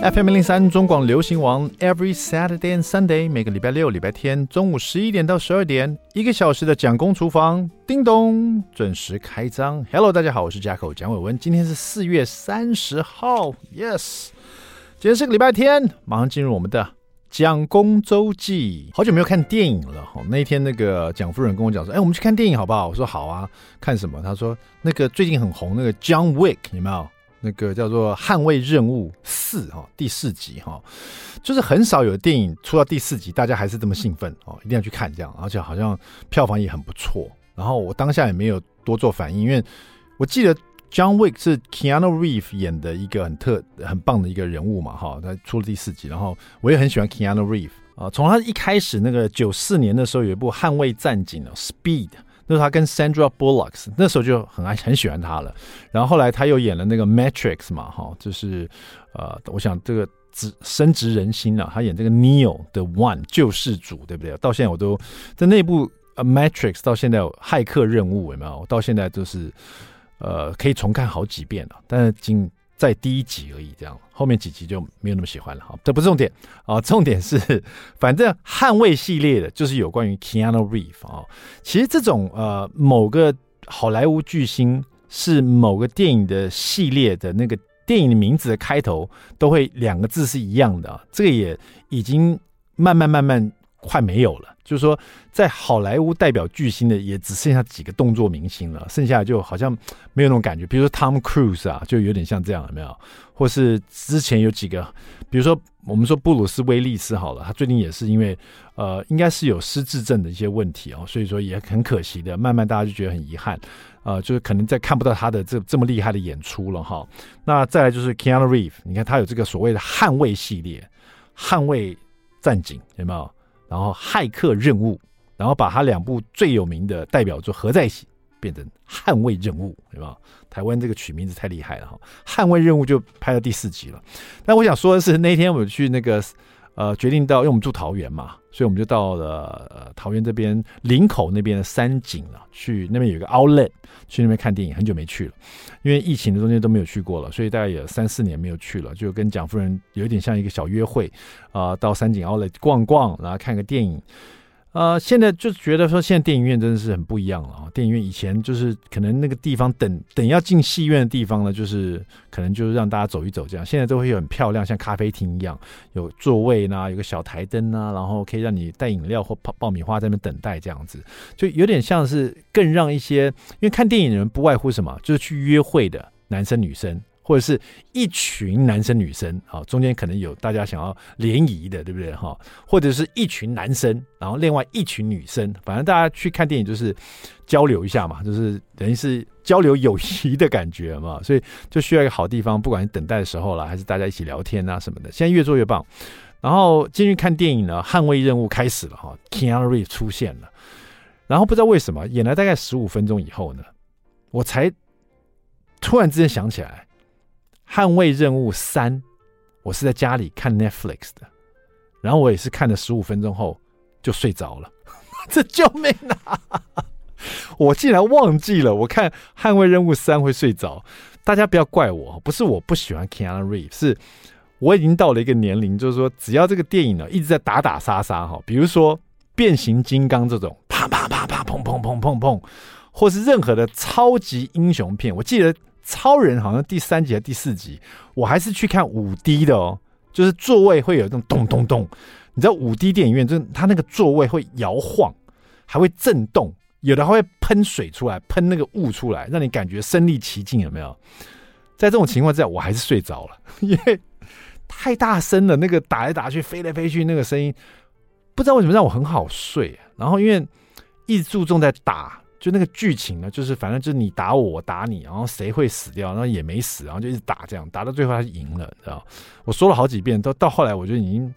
FM 零三中广流行王，Every Saturday and Sunday，每个礼拜六、礼拜天中午十一点到十二点，一个小时的蒋公厨房，叮咚，准时开张。Hello，大家好，我是 jack 蒋伟文，今天是四月三十号，Yes，今天是个礼拜天，马上进入我们的蒋公周记。好久没有看电影了哈，那天那个蒋夫人跟我讲说，哎，我们去看电影好不好？我说好啊，看什么？他说那个最近很红那个 John Wick，有没有？那个叫做《捍卫任务四》哈，第四集哈，就是很少有电影出到第四集，大家还是这么兴奋哦，一定要去看这样，而且好像票房也很不错。然后我当下也没有多做反应，因为我记得 John Wick 是 Keanu Reeves 演的一个很特很棒的一个人物嘛哈，他出了第四集，然后我也很喜欢 Keanu Reeves 啊，从他一开始那个九四年的时候有一部《捍卫战警》哦，Speed。那是他跟 Sandra Bullock 那时候就很爱很喜欢他了，然后后来他又演了那个 Matrix 嘛，哈，就是呃，我想这个直深植人心了。他演这个 Neo 的 One 救世主，对不对？到现在我都在那部呃 Matrix 到现在有骇客任务有没有？我到现在都是呃可以重看好几遍了，但是仅在第一集而已，这样后面几集就没有那么喜欢了哈。这不是重点啊，重点是 反正捍卫系列的就是有关于 Keanu Reeves 啊。其实这种呃某个好莱坞巨星是某个电影的系列的那个电影的名字的开头都会两个字是一样的，这个也已经慢慢慢慢快没有了。就是说，在好莱坞代表巨星的也只剩下几个动作明星了，剩下就好像没有那种感觉。比如说 Tom Cruise 啊，就有点像这样，有没有？或是之前有几个，比如说我们说布鲁斯威利斯好了，他最近也是因为呃，应该是有失智症的一些问题哦，所以说也很可惜的，慢慢大家就觉得很遗憾，呃，就是可能再看不到他的这这么厉害的演出了哈。那再来就是 Keanu Reeves，你看他有这个所谓的捍卫系列，捍卫战警有没有？然后骇客任务，然后把他两部最有名的代表作合在一起，变成捍卫任务，对吧？台湾这个取名字太厉害了哈！捍卫任务就拍到第四集了。但我想说的是，那天我去那个。呃，决定到，因为我们住桃园嘛，所以我们就到了呃桃园这边林口那边的三井啊，去那边有一个 Outlet，去那边看电影，很久没去了，因为疫情的中间都没有去过了，所以大概也三四年没有去了，就跟蒋夫人有点像一个小约会啊，呃，到三景 Outlet 逛逛，然后看个电影。呃，现在就觉得说，现在电影院真的是很不一样了啊！电影院以前就是可能那个地方等等要进戏院的地方呢，就是可能就是让大家走一走这样。现在都会很漂亮，像咖啡厅一样，有座位呢，有个小台灯啊，然后可以让你带饮料或泡爆米花在那边等待这样子，就有点像是更让一些因为看电影的人不外乎什么，就是去约会的男生女生。或者是一群男生女生啊，中间可能有大家想要联谊的，对不对哈？或者是一群男生，然后另外一群女生，反正大家去看电影就是交流一下嘛，就是等于是交流友谊的感觉嘛，所以就需要一个好地方，不管是等待的时候啦，还是大家一起聊天啊什么的，现在越做越棒。然后进去看电影呢，捍卫任务开始了哈，Keanu 出现了，然后不知道为什么演了大概十五分钟以后呢，我才突然之间想起来。捍卫任务三，我是在家里看 Netflix 的，然后我也是看了十五分钟后就睡着了，这救命啊！我竟然忘记了，我看捍卫任务三会睡着，大家不要怪我，不是我不喜欢 Keanu Reeves，是我已经到了一个年龄，就是说只要这个电影呢一直在打打杀杀哈，比如说变形金刚这种啪啪啪啪砰砰砰砰砰，或是任何的超级英雄片，我记得。超人好像第三集还第四集，我还是去看五 D 的哦，就是座位会有这种咚咚咚，你知道五 D 电影院就是它那个座位会摇晃，还会震动，有的还会喷水出来，喷那个雾出来，让你感觉身临其境，有没有？在这种情况之下，我还是睡着了，因为太大声了，那个打来打去、飞来飞去那个声音，不知道为什么让我很好睡。然后因为一直注重在打。就那个剧情呢，就是反正就是你打我，我打你，然后谁会死掉，然后也没死，然后就一直打，这样打到最后他赢了，知道？我说了好几遍，到到后来我就已经，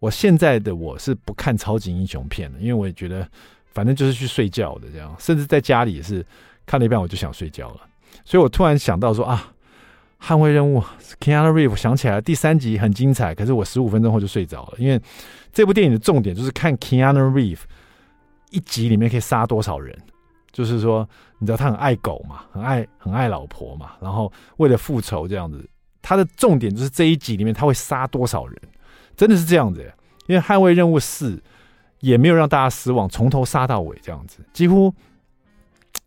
我现在的我是不看超级英雄片了，因为我也觉得反正就是去睡觉的这样，甚至在家里也是看了一半我就想睡觉了，所以我突然想到说啊，捍卫任务，Keanu Reeves 想起来，第三集很精彩，可是我十五分钟后就睡着了，因为这部电影的重点就是看 Keanu Reeves 一集里面可以杀多少人。就是说，你知道他很爱狗嘛，很爱很爱老婆嘛，然后为了复仇这样子，他的重点就是这一集里面他会杀多少人，真的是这样子。因为捍卫任务四也没有让大家失望，从头杀到尾这样子，几乎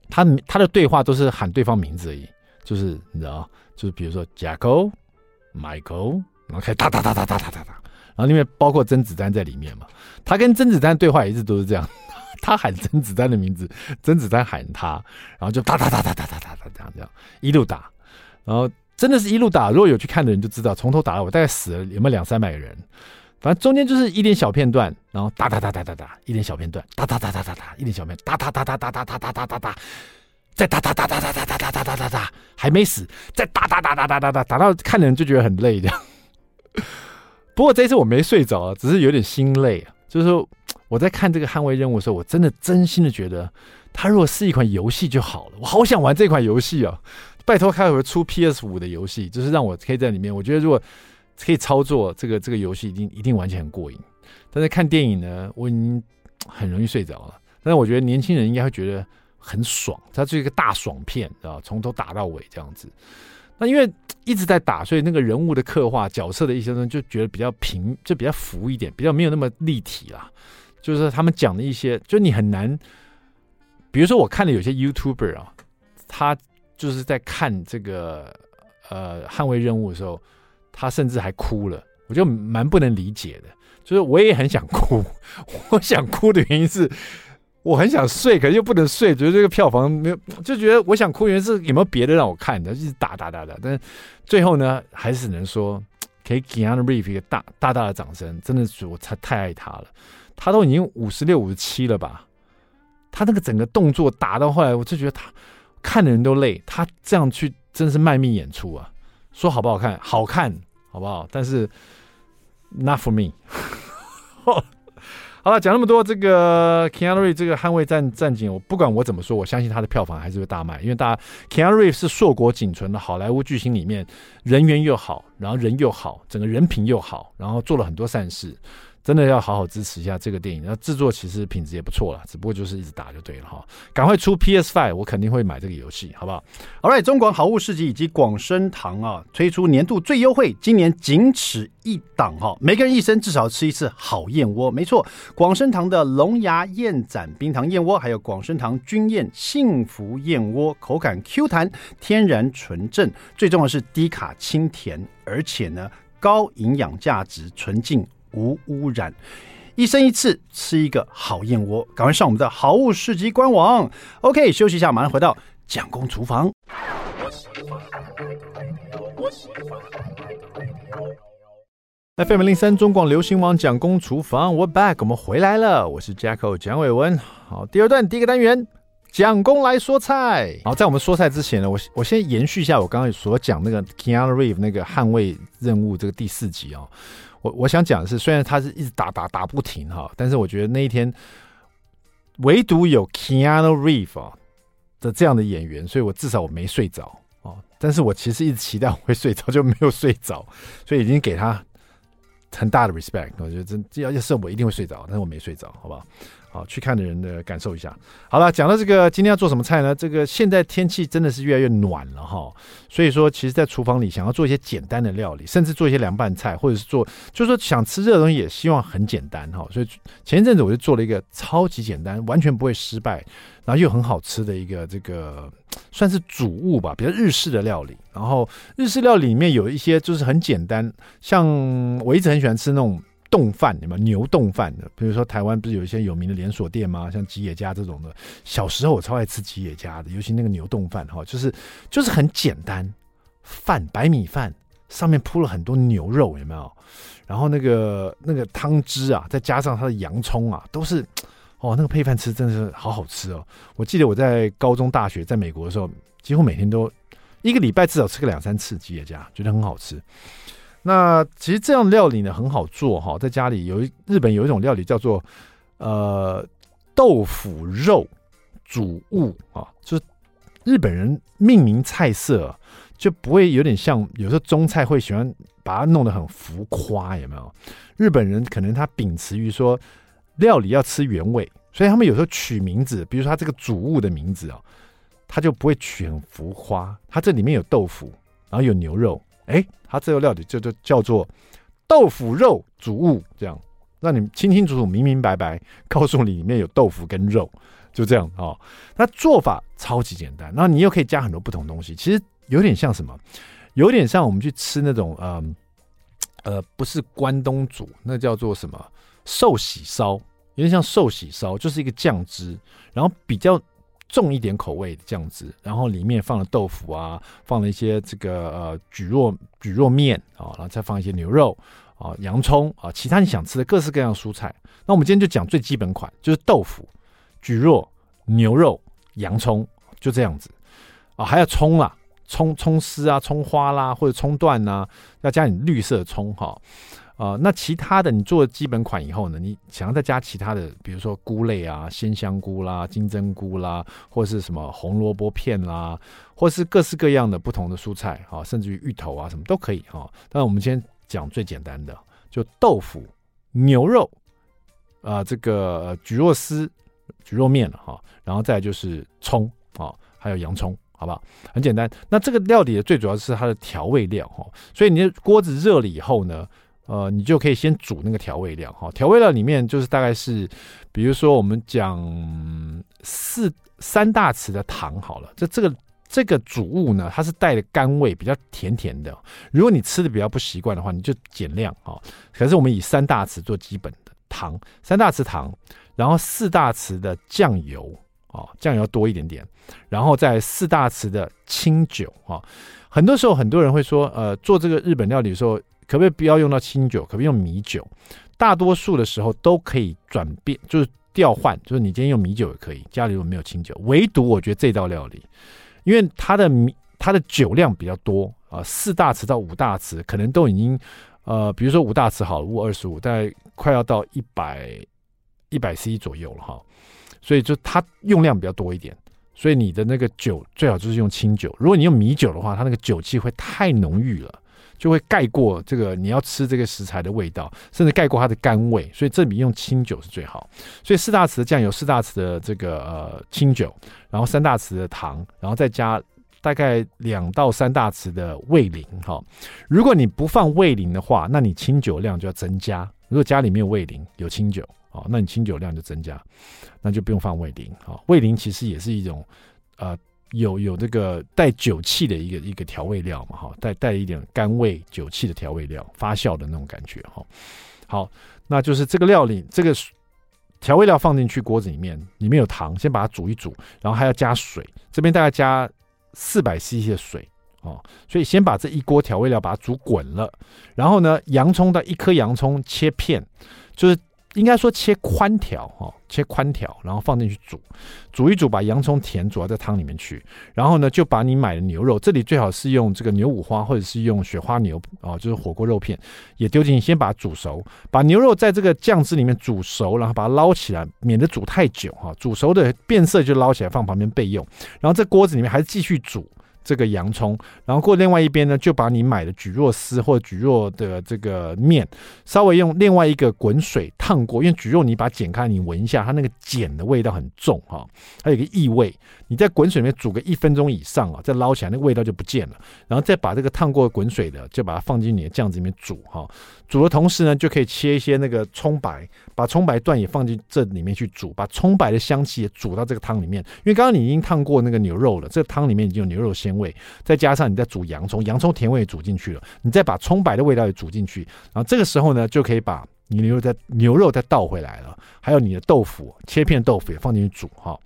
他他的对话都是喊对方名字而已，就是你知道，就是比如说 Jacko、Michael，然后开始打打打打打打打打，然后里面包括甄子丹在里面嘛，他跟甄子丹对话一直都是这样，他喊甄子丹的名字，甄子丹喊他，然后就打打打打打打打打这样这样一路打，然后真的是一路打，如果有去看的人就知道，从头打到尾，大概死了有没有两三百个人。反正中间就是一点小片段，然后哒哒哒哒哒哒，一点小片段，哒哒哒哒哒哒，一点小片，哒哒哒哒哒哒哒哒哒哒哒，再哒哒哒哒哒哒哒哒哒哒哒，还没死，再哒哒哒哒哒哒哒，打到看的人就觉得很累这样。不过这次我没睡着啊，只是有点心累啊。就是说我在看这个捍卫任务的时候，我真的真心的觉得，它如果是一款游戏就好了。我好想玩这款游戏啊！拜托开回出 PS 五的游戏，就是让我可以在里面。我觉得如果可以操作这个这个游戏，一定一定玩起来很过瘾。但是看电影呢，我已经很容易睡着了。但是我觉得年轻人应该会觉得很爽，它是一个大爽片啊，从头打到尾这样子。那因为一直在打，所以那个人物的刻画、角色的一些东西，就觉得比较平，就比较浮一点，比较没有那么立体啦。就是他们讲的一些，就你很难，比如说我看了有些 YouTuber 啊，他就是在看这个呃捍卫任务的时候。他甚至还哭了，我就蛮不能理解的。就是我也很想哭，我想哭的原因是我很想睡，可是又不能睡，觉得这个票房没有，就觉得我想哭原因是有没有别的让我看的，一直打打打打。但最后呢，还是只能说给 Keanu Reeves 一个大大大的掌声，真的是我太太爱他了。他都已经五十六、五十七了吧？他那个整个动作打到后来，我就觉得他看的人都累。他这样去真是卖命演出啊！说好不好看？好看。好不好？但是 not for me。好了，讲那么多，这个 k i a n r e 这个捍卫战战警，我不管我怎么说，我相信他的票房还是会大卖，因为大家 k i a n r e 是硕果仅存的好莱坞巨星里面人缘又好，然后人又好，整个人品又好，然后做了很多善事。真的要好好支持一下这个电影，那制作其实品质也不错了，只不过就是一直打就对了哈。赶快出 PS5，我肯定会买这个游戏，好不好？Alright，中广好物市集以及广生堂啊推出年度最优惠，今年仅此一档哈，每个人一生至少吃一次好燕窝，没错，广生堂的龙牙燕盏冰糖燕窝，还有广生堂君燕幸福燕窝，口感 Q 弹，天然纯正，最重要是低卡清甜，而且呢高营养价值，纯净。无污染，一生一次吃一个好燕窝，赶快上我们的好物市集官网。OK，休息一下，马上回到蒋公厨房。FM 零三中广流行网蒋公厨房，We're back，我们回来了，我是 Jacko 蒋伟文。好，第二段第一个单元，蒋公来说菜。好，在我们说菜之前呢，我我先延续一下我刚刚所讲那个 Keanu Reeves 那个捍卫任务这个第四集啊、哦。我想讲的是，虽然他是一直打打打不停哈，但是我觉得那一天唯独有 Keanu r e e v e 的这样的演员，所以我至少我没睡着哦。但是我其实一直期待我会睡着，就没有睡着，所以已经给他很大的 respect。我觉得真要要是我一定会睡着，但是我没睡着，好不好？好，去看的人的感受一下。好了，讲到这个，今天要做什么菜呢？这个现在天气真的是越来越暖了哈，所以说，其实，在厨房里想要做一些简单的料理，甚至做一些凉拌菜，或者是做，就是说想吃热的东西，也希望很简单哈。所以前一阵子我就做了一个超级简单，完全不会失败，然后又很好吃的一个这个算是主物吧，比较日式的料理。然后日式料理里面有一些就是很简单，像我一直很喜欢吃那种。冻饭，有没有牛冻饭的？比如说台湾不是有一些有名的连锁店吗？像吉野家这种的。小时候我超爱吃吉野家的，尤其那个牛冻饭哈，就是就是很简单，饭白米饭上面铺了很多牛肉，有没有？然后那个那个汤汁啊，再加上它的洋葱啊，都是哦，那个配饭吃真的是好好吃哦。我记得我在高中、大学在美国的时候，几乎每天都一个礼拜至少吃个两三次吉野家，觉得很好吃。那其实这样料理呢很好做哈，在家里有日本有一种料理叫做呃豆腐肉煮物啊，就是日本人命名菜色就不会有点像有时候中菜会喜欢把它弄得很浮夸，有没有？日本人可能他秉持于说料理要吃原味，所以他们有时候取名字，比如说他这个煮物的名字啊，他就不会取很浮夸，它这里面有豆腐，然后有牛肉。哎，它这个料理就就叫做豆腐肉煮物，这样让你清清楚楚、明明白白告诉你里面有豆腐跟肉，就这样哦。那做法超级简单，然后你又可以加很多不同东西，其实有点像什么？有点像我们去吃那种呃呃，不是关东煮，那叫做什么寿喜烧，有点像寿喜烧，就是一个酱汁，然后比较。重一点口味这样子，然后里面放了豆腐啊，放了一些这个呃蒟蒻蒟蒻面啊，然后再放一些牛肉啊、洋葱啊，其他你想吃的各式各样的蔬菜。那我们今天就讲最基本款，就是豆腐、蒟蒻、牛肉、洋葱，就这样子啊，还要葱啦，葱葱丝啊、葱花啦，或者葱段呐，要加点绿色葱哈。呃，那其他的你做基本款以后呢，你想要再加其他的，比如说菇类啊、鲜香菇啦、金针菇啦，或是什么红萝卜片啦，或是各式各样的不同的蔬菜啊，甚至于芋头啊什么都可以哈。但我们先讲最简单的，就豆腐、牛肉啊、这个蒟蒻丝、蒟蒻面哈，然后再就是葱啊，还有洋葱，好不好？很简单。那这个料理的最主要是它的调味料哈，所以你的锅子热了以后呢。呃，你就可以先煮那个调味料哈，调味料里面就是大概是，比如说我们讲四三大匙的糖好了，这这个这个煮物呢，它是带的甘味，比较甜甜的。如果你吃的比较不习惯的话，你就减量哈。可是我们以三大匙做基本的糖，三大匙糖，然后四大匙的酱油啊，酱油多一点点，然后再四大匙的清酒啊。很多时候很多人会说，呃，做这个日本料理的时候。可不可以不要用到清酒？可不可以用米酒？大多数的时候都可以转变，就是调换，就是你今天用米酒也可以。家里如果没有清酒，唯独我觉得这道料理，因为它的米它的酒量比较多啊，四大匙到五大匙，可能都已经呃，比如说五大匙好了，五二十五，大概快要到一百一百 C 左右了哈。所以就它用量比较多一点，所以你的那个酒最好就是用清酒。如果你用米酒的话，它那个酒气会太浓郁了。就会盖过这个你要吃这个食材的味道，甚至盖过它的甘味，所以这里用清酒是最好。所以四大匙的酱油，四大匙的这个呃清酒，然后三大匙的糖，然后再加大概两到三大匙的味醂哈。如果你不放味醂的话，那你清酒量就要增加。如果家里没有味醂，有清酒啊，那你清酒量就增加，那就不用放味醂啊。味醂其实也是一种呃。有有这个带酒气的一个一个调味料嘛哈，带带一点甘味酒气的调味料，发酵的那种感觉哈。好，那就是这个料理，这个调味料放进去锅子里面，里面有糖，先把它煮一煮，然后还要加水，这边大概加四百 CC 的水哦，所以先把这一锅调味料把它煮滚了，然后呢，洋葱的一颗洋葱切片，就是。应该说切宽条哈，切宽条，然后放进去煮，煮一煮，把洋葱甜煮到这汤里面去。然后呢，就把你买的牛肉，这里最好是用这个牛五花或者是用雪花牛啊，就是火锅肉片，也丢进去，先把它煮熟。把牛肉在这个酱汁里面煮熟，然后把它捞起来，免得煮太久哈。煮熟的变色就捞起来放旁边备用。然后这锅子里面还是继续煮。这个洋葱，然后过另外一边呢，就把你买的蒟蒻丝或者蒟蒻的这个面，稍微用另外一个滚水烫过，因为蒟蒻你把它剪开，你闻一下，它那个碱的味道很重哈，它有个异味。你在滚水里面煮个一分钟以上啊，再捞起来，那个味道就不见了。然后再把这个烫过滚水的，就把它放进你的酱子里面煮哈。煮的同时呢，就可以切一些那个葱白，把葱白段也放进这里面去煮，把葱白的香气也煮到这个汤里面。因为刚刚你已经烫过那个牛肉了，这个汤里面已经有牛肉鲜味，再加上你再煮洋葱，洋葱甜味也煮进去了，你再把葱白的味道也煮进去，然后这个时候呢，就可以把你牛肉再牛肉再倒回来了，还有你的豆腐切片豆腐也放进去煮哈。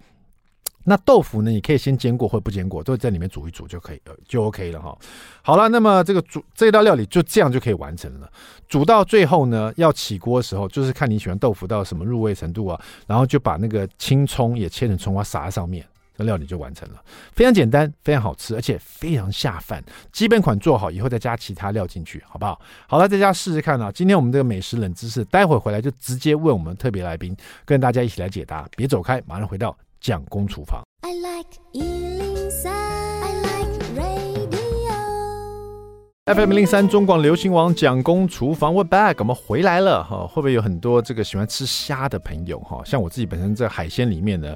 那豆腐呢？你可以先煎过或不煎过，都在里面煮一煮就可以了，就 OK 了哈。好了，那么这个煮这道料理就这样就可以完成了。煮到最后呢，要起锅的时候，就是看你喜欢豆腐到什么入味程度啊，然后就把那个青葱也切成葱花撒在上面，这料理就完成了。非常简单，非常好吃，而且非常下饭。基本款做好以后再加其他料进去，好不好？好了，在家试试看啊。今天我们这个美食冷知识，待会回来就直接问我们特别来宾，跟大家一起来解答。别走开，马上回到。蒋公厨房。I like 103, I like radio. FM 零三中广流行王蒋公厨房，We're back，我们回来了哈。会不会有很多这个喜欢吃虾的朋友哈？像我自己本身在海鲜里面呢，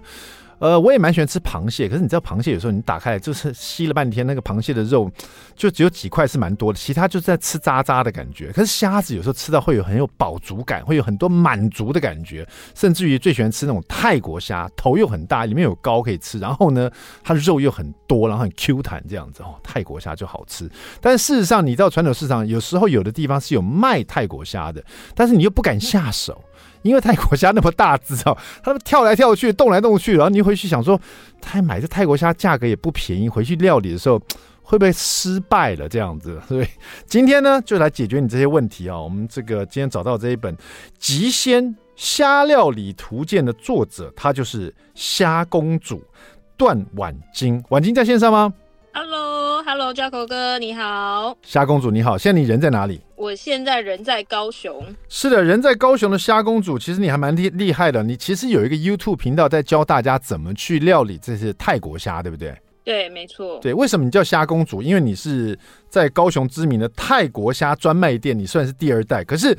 呃，我也蛮喜欢吃螃蟹，可是你知道螃蟹有时候你打开来就是吸了半天，那个螃蟹的肉就只有几块是蛮多的，其他就是在吃渣渣的感觉。可是虾子有时候吃到会有很有饱足感，会有很多满足的感觉，甚至于最喜欢吃那种泰国虾，头又很大，里面有膏可以吃，然后呢，它的肉又很多，然后很 Q 弹这样子哦，泰国虾就好吃。但事实上，你到传统市场，有时候有的地方是有卖泰国虾的，但是你又不敢下手。因为泰国虾那么大只啊，它们跳来跳去，动来动去，然后你回去想说，他买这泰国虾价格也不便宜，回去料理的时候会不会失败了？这样子，所以今天呢，就来解决你这些问题啊。我们这个今天找到这一本《极鲜虾料理图鉴》的作者，他就是虾公主段婉晶。婉晶在线上吗？Hello，Hello，Jacko 哥，你好。虾公主你好，现在你人在哪里？我现在人在高雄。是的，人在高雄的虾公主，其实你还蛮厉厉害的。你其实有一个 YouTube 频道在教大家怎么去料理这些泰国虾，对不对？对，没错。对，为什么你叫虾公主？因为你是在高雄知名的泰国虾专卖店，你算是第二代。可是，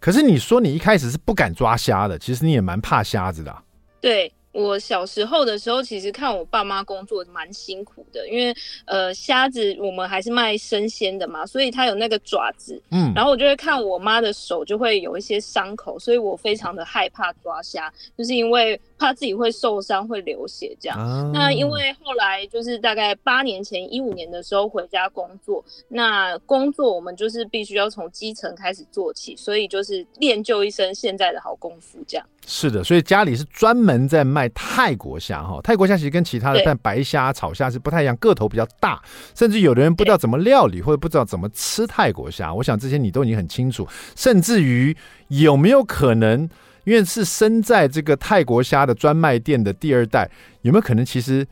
可是你说你一开始是不敢抓虾的，其实你也蛮怕虾子的啊。对。我小时候的时候，其实看我爸妈工作蛮辛苦的，因为呃虾子我们还是卖生鲜的嘛，所以它有那个爪子，嗯，然后我就会看我妈的手就会有一些伤口，所以我非常的害怕抓虾，就是因为怕自己会受伤会流血这样。啊、那因为后来就是大概八年前一五年的时候回家工作，那工作我们就是必须要从基层开始做起，所以就是练就一身现在的好功夫这样。是的，所以家里是专门在卖泰国虾哈。泰国虾其实跟其他的但白虾、草虾是不太一样，个头比较大，甚至有的人不知道怎么料理或者不知道怎么吃泰国虾。我想这些你都已经很清楚，甚至于有没有可能，因为是生在这个泰国虾的专卖店的第二代，有没有可能其实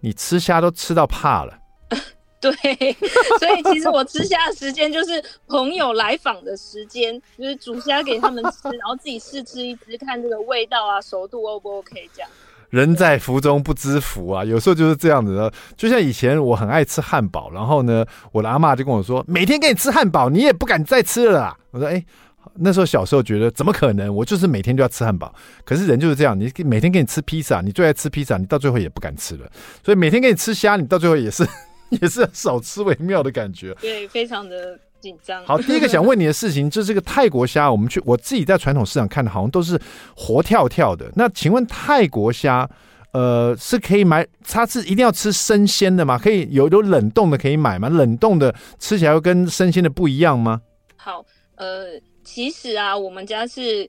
你吃虾都吃到怕了？对，所以其实我吃虾的时间就是朋友来访的时间，就是煮虾给他们吃，然后自己试吃一只，看这个味道啊、熟度 O 不 OK 这样。人在福中不知福啊，有时候就是这样子的。就像以前我很爱吃汉堡，然后呢，我的阿嬷就跟我说，每天给你吃汉堡，你也不敢再吃了啦。我说，哎，那时候小时候觉得怎么可能？我就是每天就要吃汉堡。可是人就是这样，你每天给你吃披萨，你最爱吃披萨，你到最后也不敢吃了。所以每天给你吃虾，你到最后也是。也是少吃为妙的感觉，对，非常的紧张。好，第一个想问你的事情，就是这个泰国虾，我们去我自己在传统市场看的，好像都是活跳跳的。那请问泰国虾，呃，是可以买？它是一定要吃生鲜的吗？可以有有冷冻的可以买吗？冷冻的吃起来会跟生鲜的不一样吗？好，呃，其实啊，我们家是。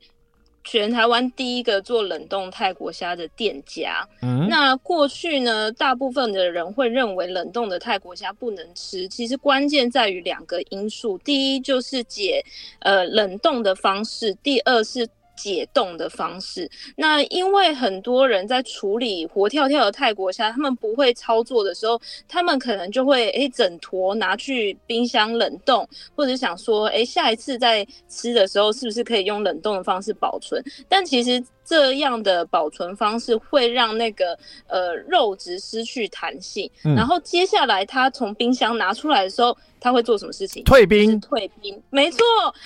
全台湾第一个做冷冻泰国虾的店家。嗯，那过去呢，大部分的人会认为冷冻的泰国虾不能吃。其实关键在于两个因素，第一就是解呃冷冻的方式，第二是。解冻的方式，那因为很多人在处理活跳跳的泰国虾，他们不会操作的时候，他们可能就会诶、欸、整坨拿去冰箱冷冻，或者想说诶、欸、下一次再吃的时候是不是可以用冷冻的方式保存？但其实这样的保存方式会让那个呃肉质失去弹性，嗯、然后接下来他从冰箱拿出来的时候，他会做什么事情？退冰，退冰，没错，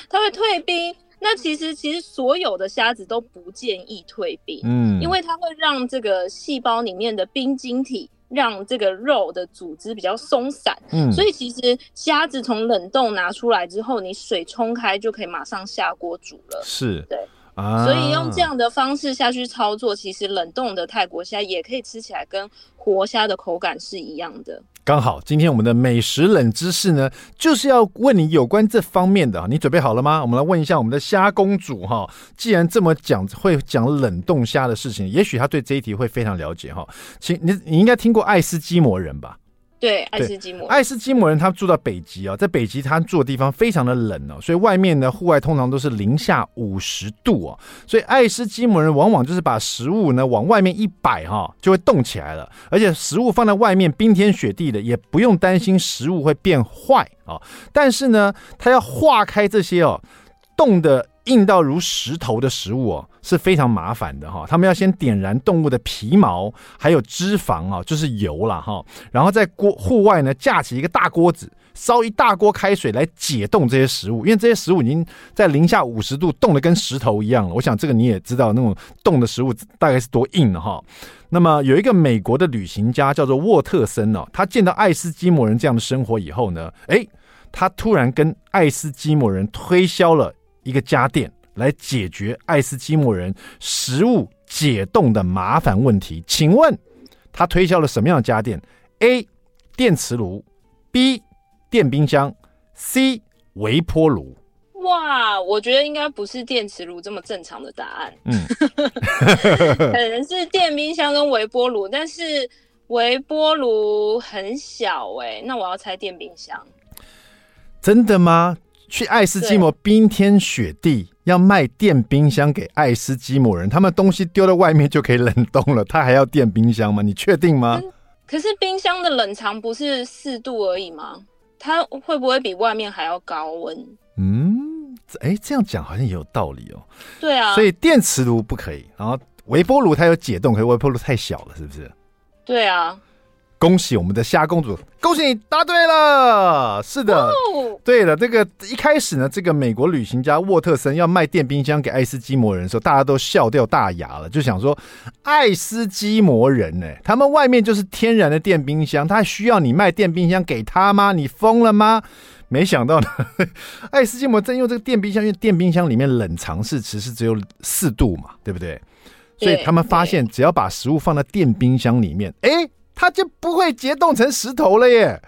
他会退冰。那其实，其实所有的虾子都不建议退冰，嗯，因为它会让这个细胞里面的冰晶体让这个肉的组织比较松散，嗯，所以其实虾子从冷冻拿出来之后，你水冲开就可以马上下锅煮了，是，对。所以用这样的方式下去操作，其实冷冻的泰国虾也可以吃起来跟活虾的口感是一样的。刚好今天我们的美食冷知识呢，就是要问你有关这方面的。你准备好了吗？我们来问一下我们的虾公主哈。既然这么讲会讲冷冻虾的事情，也许她对这一题会非常了解哈。请你你应该听过爱斯基摩人吧？对，爱斯基摩，爱斯基摩人他住到北极啊，在北极他住的地方非常的冷哦，所以外面呢，户外通常都是零下五十度哦，所以爱斯基摩人往往就是把食物呢往外面一摆哈，就会冻起来了，而且食物放在外面冰天雪地的，也不用担心食物会变坏啊。但是呢，他要化开这些哦冻的。硬到如石头的食物哦，是非常麻烦的哈。他们要先点燃动物的皮毛，还有脂肪啊，就是油了哈。然后在锅户外呢，架起一个大锅子，烧一大锅开水来解冻这些食物，因为这些食物已经在零下五十度冻得跟石头一样了。我想这个你也知道，那种冻的食物大概是多硬的哈。那么有一个美国的旅行家叫做沃特森哦，他见到爱斯基摩人这样的生活以后呢，诶，他突然跟爱斯基摩人推销了。一个家电来解决爱斯基摩人食物解冻的麻烦问题，请问他推销了什么样的家电？A. 电磁炉，B. 电冰箱，C. 微波炉。哇，我觉得应该不是电磁炉这么正常的答案，嗯，可能是电冰箱跟微波炉，但是微波炉很小哎、欸，那我要猜电冰箱。真的吗？去爱斯基摩冰天雪地要卖电冰箱给爱斯基摩人，他们东西丢在外面就可以冷冻了，他还要电冰箱吗？你确定吗？可是冰箱的冷藏不是四度而已吗？它会不会比外面还要高温？嗯，哎，这样讲好像也有道理哦。对啊，所以电磁炉不可以，然后微波炉它有解冻，可是微波炉太小了，是不是？对啊。恭喜我们的虾公主，恭喜你答对了。是的，对的。这个一开始呢，这个美国旅行家沃特森要卖电冰箱给爱斯基摩人的时候，大家都笑掉大牙了，就想说，爱斯基摩人呢、欸，他们外面就是天然的电冰箱，他需要你卖电冰箱给他吗？你疯了吗？没想到呢，爱斯基摩真用这个电冰箱，因为电冰箱里面冷藏室其实只有四度嘛，对不对？所以他们发现，只要把食物放在电冰箱里面，哎。它就不会结冻成石头了耶，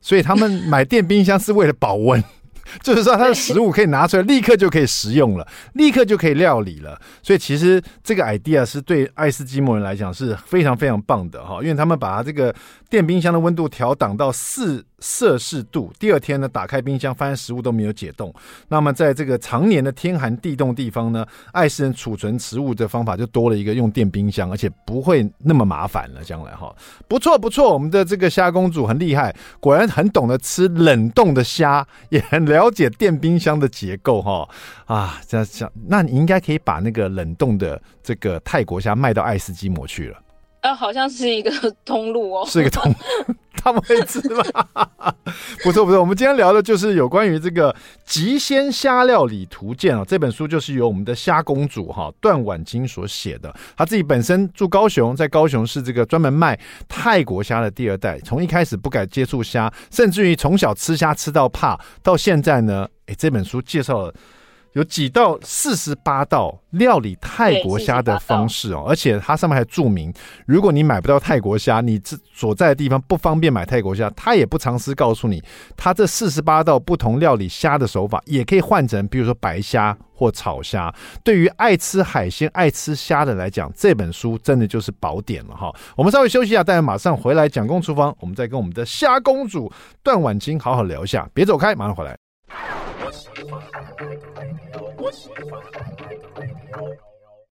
所以他们买电冰箱是为了保温。就是说，它的食物可以拿出来，立刻就可以食用了，立刻就可以料理了。所以，其实这个 idea 是对爱斯基摩人来讲是非常非常棒的哈，因为他们把它这个电冰箱的温度调档到四摄氏度，第二天呢，打开冰箱发现食物都没有解冻。那么，在这个常年的天寒地冻地方呢，爱斯人储存食物的方法就多了一个用电冰箱，而且不会那么麻烦了。将来哈，不错不错，我们的这个虾公主很厉害，果然很懂得吃冷冻的虾，也很了。解电冰箱的结构哈啊，这样想，那你应该可以把那个冷冻的这个泰国虾卖到爱斯基摩去了。呃，好像是一个 通路哦，是一个通路，他们会吃吗？不错不错，我们今天聊的就是有关于这个《极鲜虾料理图鉴》啊，这本书就是由我们的虾公主哈段婉晶所写的。她自己本身住高雄，在高雄是这个专门卖泰国虾的第二代，从一开始不敢接触虾，甚至于从小吃虾吃到怕，到现在呢，哎，这本书介绍了。有几道四十八道料理泰国虾的方式哦，而且它上面还注明，如果你买不到泰国虾，你这所在的地方不方便买泰国虾，它也不尝试告诉你，它这四十八道不同料理虾的手法也可以换成，比如说白虾或炒虾。对于爱吃海鲜、爱吃虾的来讲，这本书真的就是宝典了哈。我们稍微休息一下，大家马上回来蒋公厨房，我们再跟我们的虾公主段婉清好好聊一下，别走开，马上回来。我欢 i 的。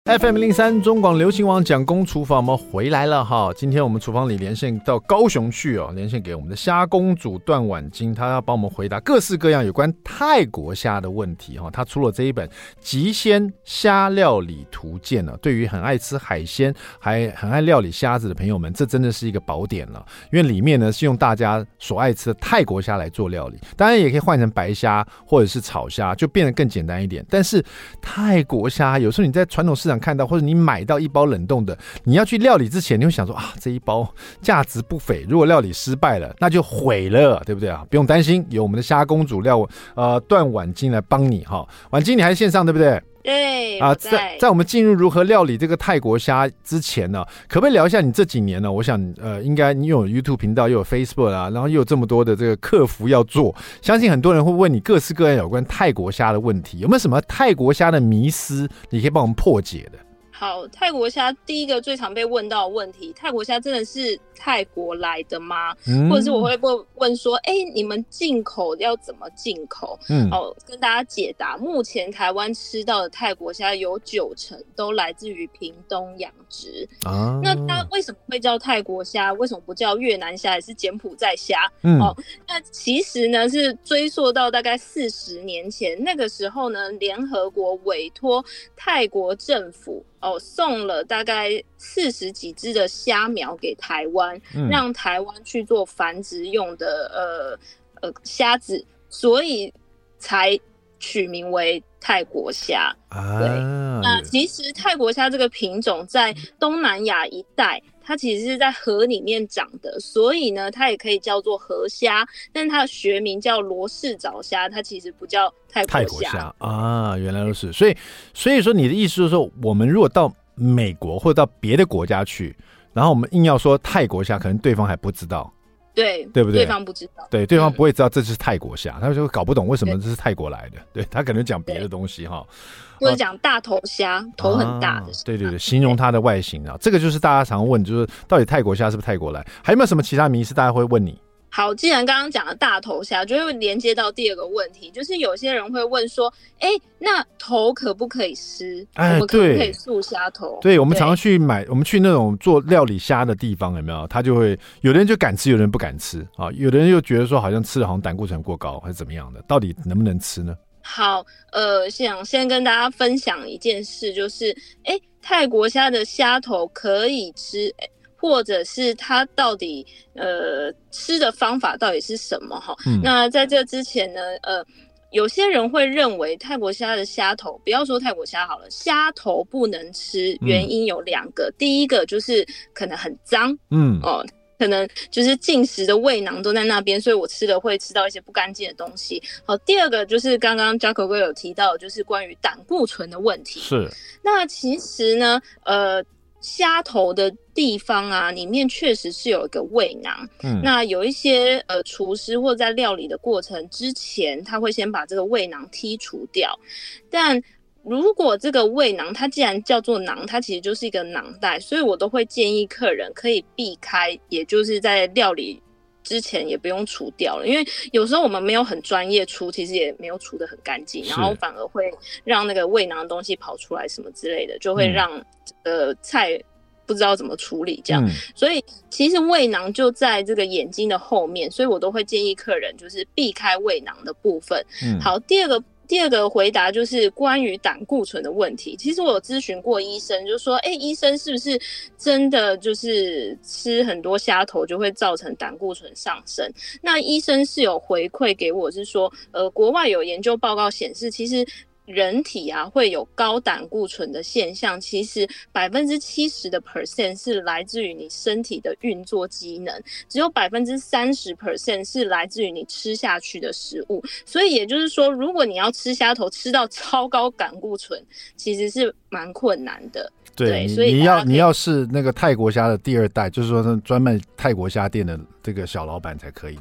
FM 零三中广流行网蒋公厨房，我们回来了哈。今天我们厨房里连线到高雄去哦，连线给我们的虾公主段婉晶，她要帮我们回答各式各样有关泰国虾的问题哈。她出了这一本《极鲜虾料理图鉴》呢，对于很爱吃海鲜还很爱料理虾子的朋友们，这真的是一个宝典了。因为里面呢是用大家所爱吃的泰国虾来做料理，当然也可以换成白虾或者是炒虾，就变得更简单一点。但是泰国虾有时候你在传统市场看到或者你买到一包冷冻的，你要去料理之前，你会想说啊，这一包价值不菲，如果料理失败了，那就毁了，对不对啊？不用担心，有我们的虾公主料呃段婉晶来帮你哈。婉晶，你还是线上对不对？对啊，在在我们进入如何料理这个泰国虾之前呢，可不可以聊一下你这几年呢？我想呃，应该你有 YouTube 频道，又有 Facebook 啊，然后又有这么多的这个客服要做，相信很多人会问你各式各样有关泰国虾的问题，有没有什么泰国虾的迷思，你可以帮我们破解的？好，泰国虾第一个最常被问到的问题，泰国虾真的是泰国来的吗？嗯、或者是我会问问说，哎、欸，你们进口要怎么进口？嗯，哦，跟大家解答，目前台湾吃到的泰国虾有九成都来自于屏东养殖。啊，那它为什么会叫泰国虾？为什么不叫越南虾，还是柬埔寨虾？嗯，哦，那其实呢是追溯到大概四十年前，那个时候呢，联合国委托泰国政府。哦，送了大概四十几只的虾苗给台湾，嗯、让台湾去做繁殖用的呃呃虾子，所以才取名为泰国虾。啊、对，那其实泰国虾这个品种在东南亚一带。它其实是在河里面长的，所以呢，它也可以叫做河虾，但它的学名叫罗氏沼虾，它其实不叫泰国。泰国虾啊，原来如此。所以，所以说你的意思就是说，我们如果到美国或者到别的国家去，然后我们硬要说泰国虾，可能对方还不知道。对，对不对？对方不知道，对，对方不会知道这是泰国虾，嗯、他就搞不懂为什么这是泰国来的。对，对他可能讲别的东西哈，或者讲大头虾，啊、头很大的。对对对，形容它的外形啊，这个就是大家常问，就是到底泰国虾是不是泰国来？还有没有什么其他迷思大家会问你？好，既然刚刚讲了大头虾，就会连接到第二个问题，就是有些人会问说，哎、欸，那头可不可以吃？哎，我们可不可以素虾头？对，我们常常去买，我们去那种做料理虾的地方，有没有？他就会有的人就敢吃，有的人不敢吃啊，有的人又觉得说好像吃了好像胆固醇过高还是怎么样的，到底能不能吃呢？好，呃，想先跟大家分享一件事，就是，哎、欸，泰国虾的虾头可以吃。或者是它到底呃吃的方法到底是什么哈？嗯、那在这之前呢，呃，有些人会认为泰国虾的虾头，不要说泰国虾好了，虾头不能吃，原因有两个，嗯、第一个就是可能很脏，嗯哦，可能就是进食的胃囊都在那边，所以我吃了会吃到一些不干净的东西。好，第二个就是刚刚 Jaco 哥有提到，就是关于胆固醇的问题。是，那其实呢，呃。虾头的地方啊，里面确实是有一个胃囊。嗯，那有一些呃厨师或在料理的过程之前，他会先把这个胃囊剔除掉。但如果这个胃囊它既然叫做囊，它其实就是一个囊袋，所以我都会建议客人可以避开，也就是在料理。之前也不用除掉了，因为有时候我们没有很专业除，其实也没有除的很干净，然后反而会让那个胃囊的东西跑出来什么之类的，就会让呃菜不知道怎么处理这样。嗯、所以其实胃囊就在这个眼睛的后面，所以我都会建议客人就是避开胃囊的部分。嗯、好，第二个。第二个回答就是关于胆固醇的问题。其实我有咨询过医生，就说：“哎，医生是不是真的就是吃很多虾头就会造成胆固醇上升？”那医生是有回馈给我，是说，呃，国外有研究报告显示，其实。人体啊会有高胆固醇的现象，其实百分之七十的 percent 是来自于你身体的运作机能，只有百分之三十 percent 是来自于你吃下去的食物。所以也就是说，如果你要吃虾头吃到超高胆固醇，其实是蛮困难的。对，对，所以你要你要是那个泰国虾的第二代，就是说是专卖泰国虾店的这个小老板才可以，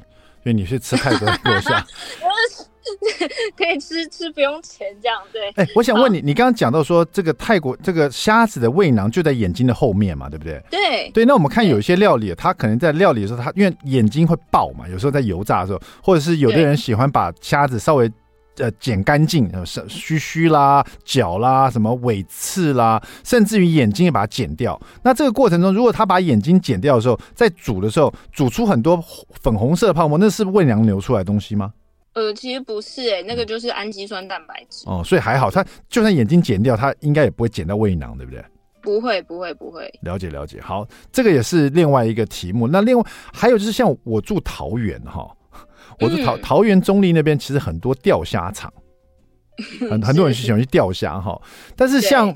因为你是吃泰国虾。可以吃吃不用钱这样对。哎、欸，我想问你，你刚刚讲到说这个泰国这个虾子的胃囊就在眼睛的后面嘛，对不对？对对。那我们看有一些料理，它可能在料理的时候，它因为眼睛会爆嘛，有时候在油炸的时候，或者是有的人喜欢把虾子稍微呃剪干净，是须须啦、脚啦、什么尾刺啦，甚至于眼睛也把它剪掉。那这个过程中，如果他把眼睛剪掉的时候，在煮的时候煮出很多粉红色的泡沫，那是胃囊流出来的东西吗？呃，其实不是哎、欸，那个就是氨基酸蛋白质哦，所以还好，它就算眼睛剪掉，它应该也不会剪到胃囊，对不对？不会，不会，不会。了解，了解。好，这个也是另外一个题目。那另外还有就是，像我住桃园哈，我是桃、嗯、桃园中立那边，其实很多钓虾场，很 很多人是喜欢去钓虾哈。但是像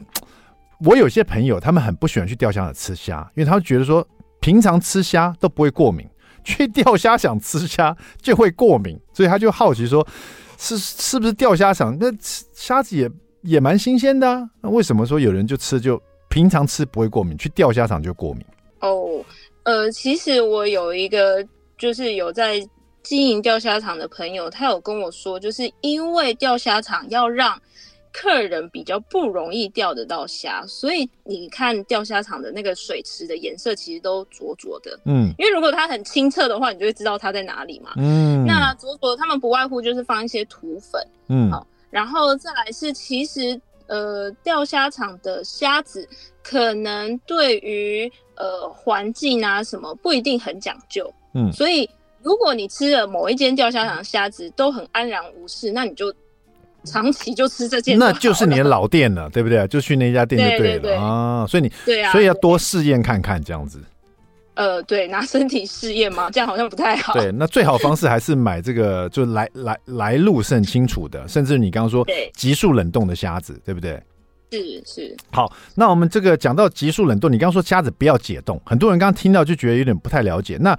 我有些朋友，他们很不喜欢去钓虾场吃虾，因为他们觉得说平常吃虾都不会过敏。去钓虾想吃虾就会过敏，所以他就好奇说：“是是不是钓虾场那虾子也也蛮新鲜的啊？那为什么说有人就吃就平常吃不会过敏，去钓虾场就过敏？”哦，呃，其实我有一个就是有在经营钓虾场的朋友，他有跟我说，就是因为钓虾场要让客人比较不容易钓得到虾，所以你看钓虾场的那个水池的颜色其实都浊浊的。嗯，因为如果它很清澈的话，你就会知道它在哪里嘛。嗯，那浊浊他们不外乎就是放一些土粉。嗯，好，然后再来是其实呃钓虾场的虾子可能对于呃环境啊什么不一定很讲究。嗯，所以如果你吃了某一间钓虾场的虾子都很安然无事，那你就。长期就吃这件，那就是你的老店了，对不对？就去那家店就对了对对对啊。所以你对啊，所以要多试验看看这样子。呃，对，拿身体试验嘛，这样好像不太好。对，那最好方式还是买这个，就来来来路是很清楚的，甚至你刚刚说急速冷冻的虾子，对不对？是是。好，那我们这个讲到急速冷冻，你刚刚说虾子不要解冻，很多人刚刚听到就觉得有点不太了解。那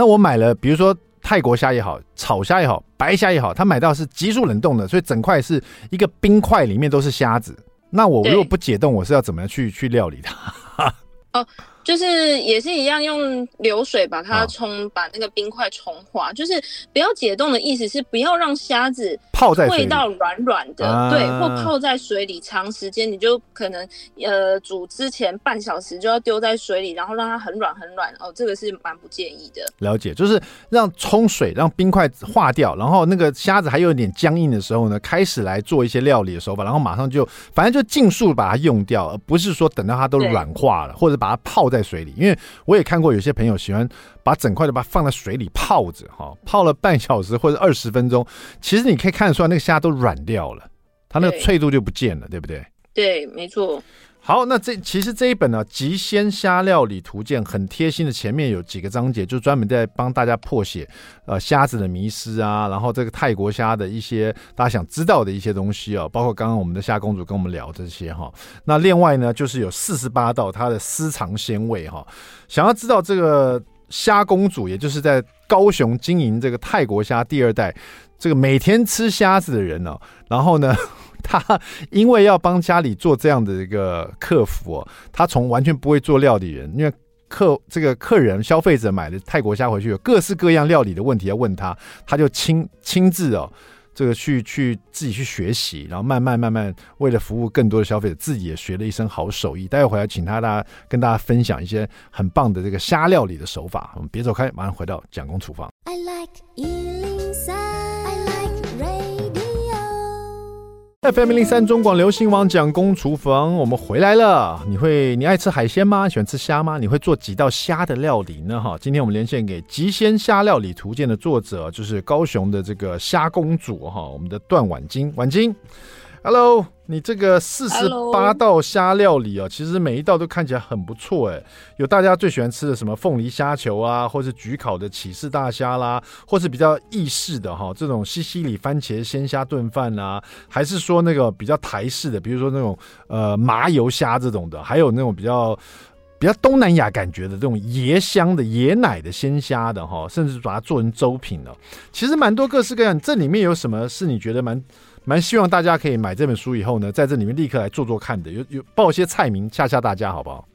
那我买了，比如说。泰国虾也好，炒虾也好，白虾也好，他买到是急速冷冻的，所以整块是一个冰块，里面都是虾子。那我如果不解冻，我是要怎么样去去料理它？哦。就是也是一样，用流水把它冲，把那个冰块冲化。就是不要解冻的意思是不要让虾子泡在味道软软的，对，或泡在水里长时间，你就可能呃煮之前半小时就要丢在水里，然后让它很软很软哦，这个是蛮不建议的。了解，就是让冲水让冰块化掉，然后那个虾子还有一点僵硬的时候呢，开始来做一些料理的手法，然后马上就反正就尽速把它用掉，而不是说等到它都软化了，或者把它泡在水里，因为我也看过有些朋友喜欢把整块的把它放在水里泡着，哈，泡了半小时或者二十分钟，其实你可以看得出来那个虾都软掉了，它那个脆度就不见了，对，对不对？对，没错。好，那这其实这一本呢、啊《极鲜虾料理图鉴》很贴心的，前面有几个章节，就专门在帮大家破解呃虾子的迷思啊，然后这个泰国虾的一些大家想知道的一些东西啊，包括刚刚我们的虾公主跟我们聊这些哈。那另外呢，就是有四十八道它的私藏鲜味哈。想要知道这个虾公主，也就是在高雄经营这个泰国虾第二代，这个每天吃虾子的人呢、啊，然后呢。他因为要帮家里做这样的一个客服哦，他从完全不会做料理人，因为客这个客人消费者买的泰国虾回去有各式各样料理的问题要问他，他就亲亲自哦，这个去去自己去学习，然后慢慢慢慢为了服务更多的消费者，自己也学了一身好手艺。待会回来请他大家跟大家分享一些很棒的这个虾料理的手法。我们别走开，马上回到蒋公厨房。I like FM 零三中广流行网蒋公厨房，我们回来了。你会你爱吃海鲜吗？喜欢吃虾吗？你会做几道虾的料理呢？哈，今天我们连线给《极鲜虾料理图鉴》的作者，就是高雄的这个虾公主哈，我们的段婉晶，婉晶。Hello，你这个四十八道虾料理哦，其实每一道都看起来很不错哎。有大家最喜欢吃的什么凤梨虾球啊，或是焗烤的起士大虾啦，或是比较意式的哈，这种西西里番茄鲜虾炖饭啊，还是说那个比较台式的，比如说那种呃麻油虾这种的，还有那种比较比较东南亚感觉的这种椰香的椰奶的鲜虾的哈，甚至把它做成粥品了。其实蛮多各式各样，这里面有什么是你觉得蛮？蛮希望大家可以买这本书以后呢，在这里面立刻来做做看的，有有报一些菜名吓吓大家，好不好？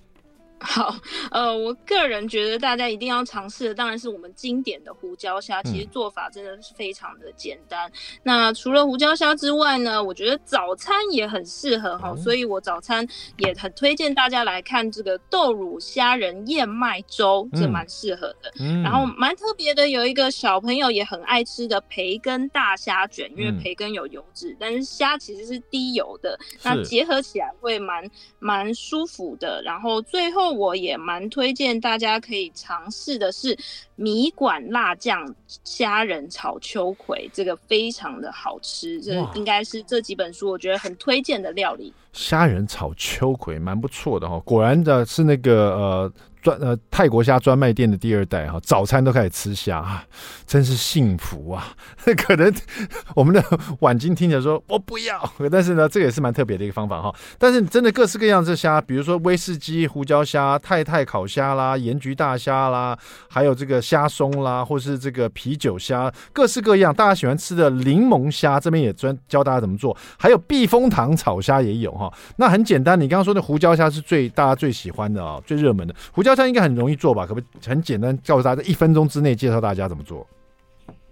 好，呃，我个人觉得大家一定要尝试的，当然是我们经典的胡椒虾。其实做法真的是非常的简单。嗯、那除了胡椒虾之外呢，我觉得早餐也很适合哈，嗯、所以我早餐也很推荐大家来看这个豆乳虾仁燕麦粥，这蛮适合的。嗯、然后蛮特别的，有一个小朋友也很爱吃的培根大虾卷，因为培根有油脂，嗯、但是虾其实是低油的，那结合起来会蛮蛮舒服的。然后最后。我也蛮推荐大家可以尝试的是米管辣酱虾仁炒秋葵，这个非常的好吃，这应该是这几本书我觉得很推荐的料理。虾仁炒秋葵蛮不错的哈，果然的是那个呃。专呃泰国虾专卖店的第二代哈，早餐都开始吃虾啊，真是幸福啊！可能我们的晚金听起来说我不要，但是呢，这个也是蛮特别的一个方法哈。但是真的各式各样这虾，比如说威士忌胡椒虾、太太烤虾啦、盐焗大虾啦，还有这个虾松啦，或是这个啤酒虾，各式各样大家喜欢吃的柠檬虾，这边也专教大家怎么做。还有避风塘炒虾也有哈。那很简单，你刚刚说的胡椒虾是最大家最喜欢的啊，最热门的胡椒。虾应该很容易做吧？可不可以很简单告诉大家，一分钟之内介绍大家怎么做？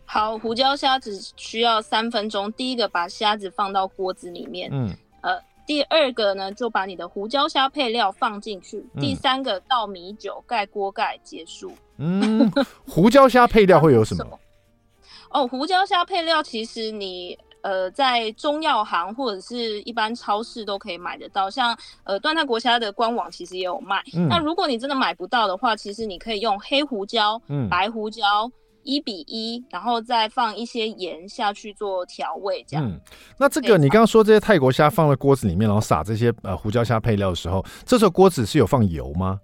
好，胡椒虾只需要三分钟。第一个，把虾子放到锅子里面，嗯，呃，第二个呢，就把你的胡椒虾配料放进去。嗯、第三个倒米酒，盖锅盖，结束。嗯，胡椒虾配料会有什么？哦，胡椒虾配料其实你。呃，在中药行或者是一般超市都可以买得到，像呃段泰国虾的官网其实也有卖。嗯、那如果你真的买不到的话，其实你可以用黑胡椒、嗯、白胡椒一比一，然后再放一些盐下去做调味，这样。嗯，那这个你刚刚说这些泰国虾放在锅子里面，然后撒这些呃胡椒虾配料的时候，这时候锅子是有放油吗？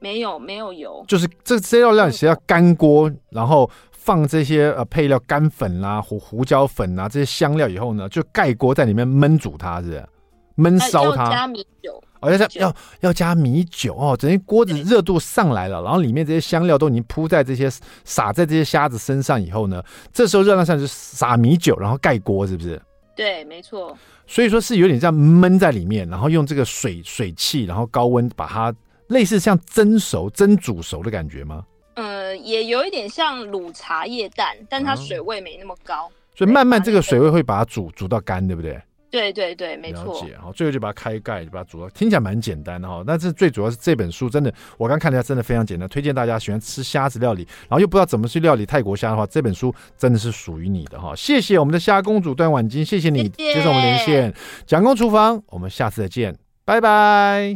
没有，没有油，就是这这料料是要干锅，然后。放这些呃配料干粉啦、胡胡椒粉啊这些香料以后呢，就盖锅在里面焖煮它，是焖烧它。要加米酒，哦，要加要要加米酒哦，整个锅子热度上来了，然后里面这些香料都已经铺在这些撒在这些虾子身上以后呢，这时候热量上就撒米酒，然后盖锅，是不是？对，没错。所以说是有点像闷在里面，然后用这个水水汽，然后高温把它类似像蒸熟、蒸煮熟的感觉吗？呃，也有一点像卤茶叶蛋，但它水位没那么高，嗯、所以慢慢这个水位会把它煮煮到干，对不对？对对对，没错。了解，好，最后就把它开盖，就把它煮了，听起来蛮简单的哈。但是最主要是这本书真的，我刚看了一下，真的非常简单，推荐大家喜欢吃虾子料理，然后又不知道怎么去料理泰国虾的话，这本书真的是属于你的哈。谢谢我们的虾公主段婉晶，谢谢你接受我们连线，蒋公厨房，我们下次再见，拜拜。